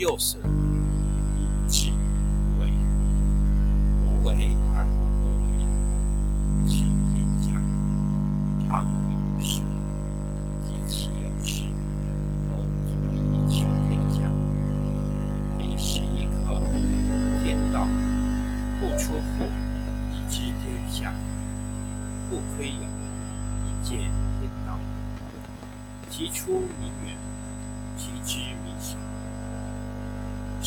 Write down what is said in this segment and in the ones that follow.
又损，以至于无为。无为而无不为，取天下常以无事，及其有事，不足以取天下。第十一课：天道不出户，以知天下；不窥牖，以见天道。其出弥远，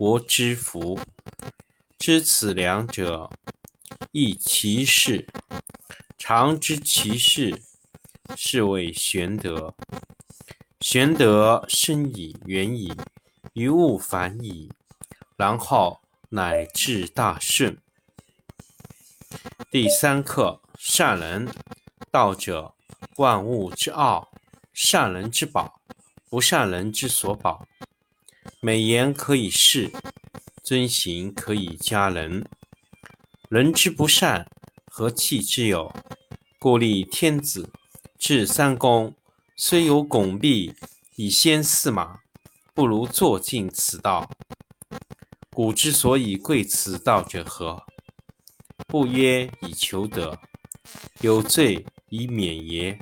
国之福。知此两者，亦其事。常知其事，是谓玄德。玄德深矣，远矣，于物反矣，然后乃至大顺。第三课：善人。道者，万物之奥，善人之宝，不善人之所宝。美言可以世，尊行可以加人。人之不善，何气之有？故立天子，制三公，虽有拱璧以先驷马，不如坐尽此道。古之所以贵此道者何？不曰以求得，有罪。以免也，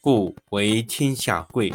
故为天下贵。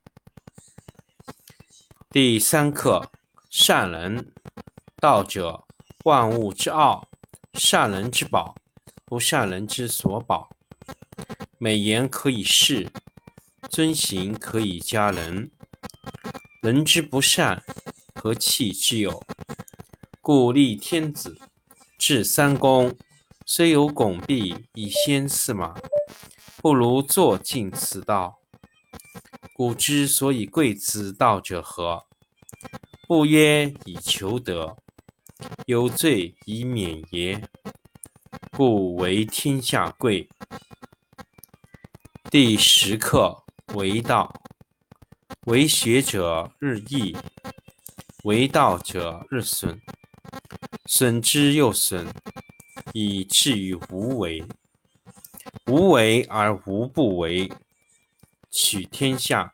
第三课：善人。道者，万物之奥，善人之宝，不善人之所宝。美言可以世，尊行可以加人。人之不善，何气之有？故立天子，制三公。虽有拱璧以先驷马，不如坐尽此道。古之所以贵此道者何？不曰以求得，有罪以免也。故为天下贵。第十课：为道，为学者日益，为道者日损，损之又损。以至于无为。无为而无不为。取天下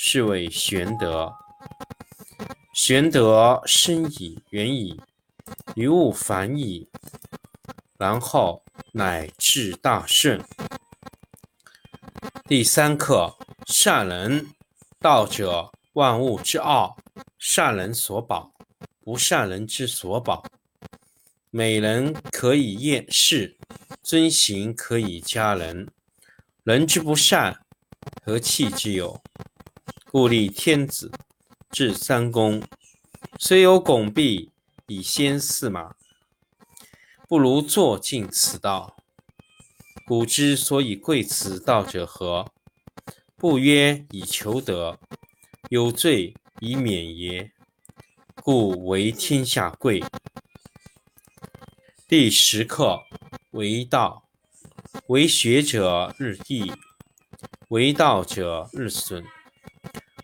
是谓玄德。玄德深矣，远矣，于物反矣，然后乃至大顺。第三课：善人。道者，万物之奥，善人所保，不善人之所保。美人可以厌世，尊行可以加人。人之不善，何气之有？故立天子。至三公，虽有拱璧以先驷马，不如坐尽此道。古之所以贵此道者何？不曰以求得，有罪以免也。故为天下贵。第十课为道，为学者日益，为道者日损。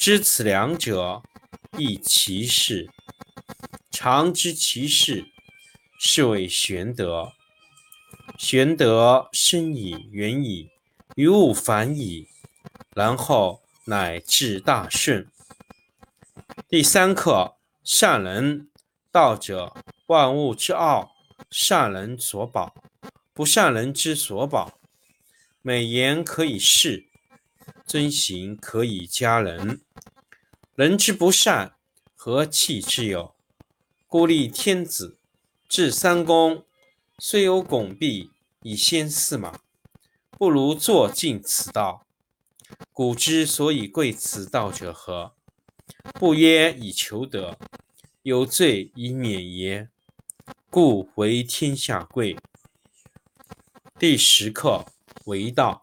知此两者，亦其事。常知其事，是谓玄德。玄德深矣，远矣，于物反矣，然后乃至大顺。第三课：善人。道者，万物之奥，善人所保，不善人之所保。美言可以世，尊行可以加人。人之不善，何气之有？故立天子，制三公，虽有拱璧以先驷马，不如坐尽此道。古之所以贵此道者何？不曰以求得，有罪以免也。故为天下贵。第十课为道，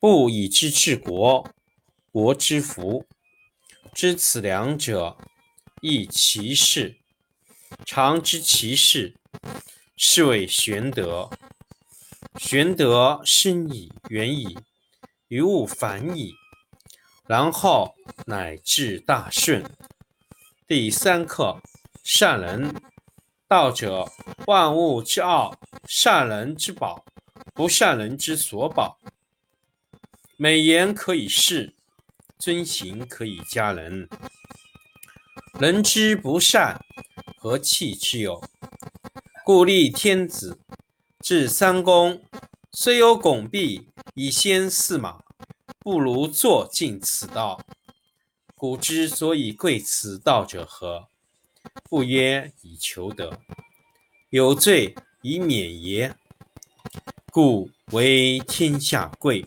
不以知治国，国之福，知此两者，亦其事。常知其事，是谓玄德。玄德深矣，远矣，于物反矣，然后乃至大顺。第三课：善人。道者，万物之奥，善人之宝，不善人之所宝。美言可以世。尊行可以加人，人之不善，何气之有？故立天子，制三公，虽有拱璧以先驷马，不如坐尽此道。古之所以贵此道者何？不曰以求得，有罪以免也。故为天下贵。